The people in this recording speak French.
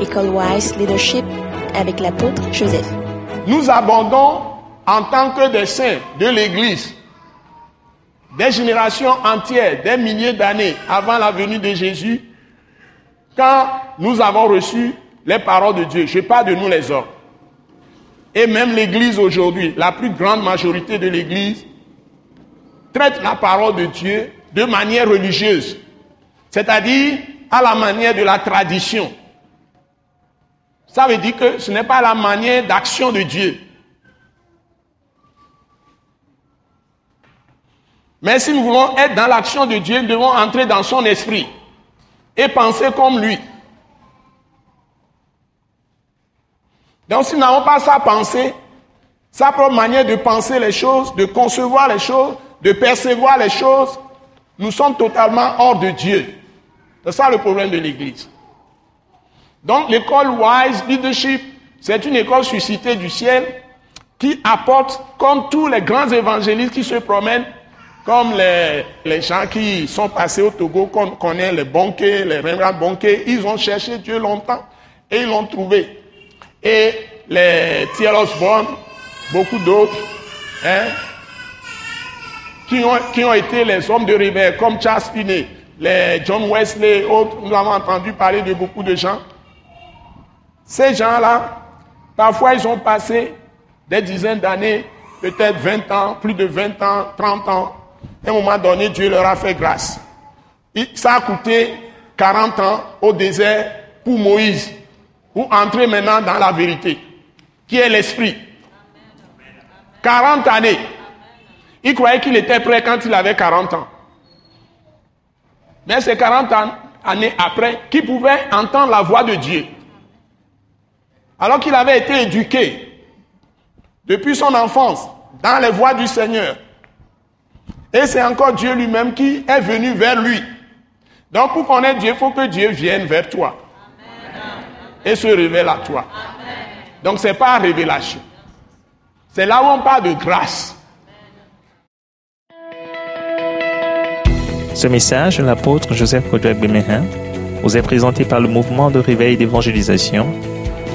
École Wise Leadership avec l'apôtre Joseph. Nous abondons en tant que des saints de l'Église, des générations entières, des milliers d'années avant la venue de Jésus, quand nous avons reçu les paroles de Dieu. Je parle de nous les hommes. Et même l'Église aujourd'hui, la plus grande majorité de l'Église, traite la parole de Dieu de manière religieuse, c'est-à-dire à la manière de la tradition. Ça veut dire que ce n'est pas la manière d'action de Dieu. Mais si nous voulons être dans l'action de Dieu, nous devons entrer dans son esprit et penser comme lui. Donc si nous n'avons pas sa pensée, sa propre manière de penser les choses, de concevoir les choses, de percevoir les choses, nous sommes totalement hors de Dieu. C'est ça le problème de l'Église. Donc l'école Wise Leadership, c'est une école suscitée du ciel qui apporte, comme tous les grands évangélistes qui se promènent, comme les, gens qui sont passés au Togo, qu'on connaît les banquets, les Rembrandt banquets, ils ont cherché Dieu longtemps et ils l'ont trouvé. Et les T.L. Osborne, beaucoup d'autres, hein, qui, ont, qui ont été les hommes de réveil, comme Charles Finney, les John Wesley, autres, nous avons entendu parler de beaucoup de gens. Ces gens-là, parfois ils ont passé des dizaines d'années, peut-être 20 ans, plus de 20 ans, 30 ans, à un moment donné, Dieu leur a fait grâce. Ça a coûté 40 ans au désert pour Moïse, pour entrer maintenant dans la vérité, qui est l'esprit. 40 années. Il croyait qu'il était prêt quand il avait 40 ans. Mais c'est 40 années après qu'il pouvait entendre la voix de Dieu. Alors qu'il avait été éduqué depuis son enfance dans les voies du Seigneur. Et c'est encore Dieu lui-même qui est venu vers lui. Donc pour connaître Dieu, il faut que Dieu vienne vers toi. Et se révèle à toi. Donc ce n'est pas révélation. C'est là où on parle de grâce. Ce message l'apôtre Joseph Kodouak Bemehin vous est présenté par le mouvement de réveil d'évangélisation,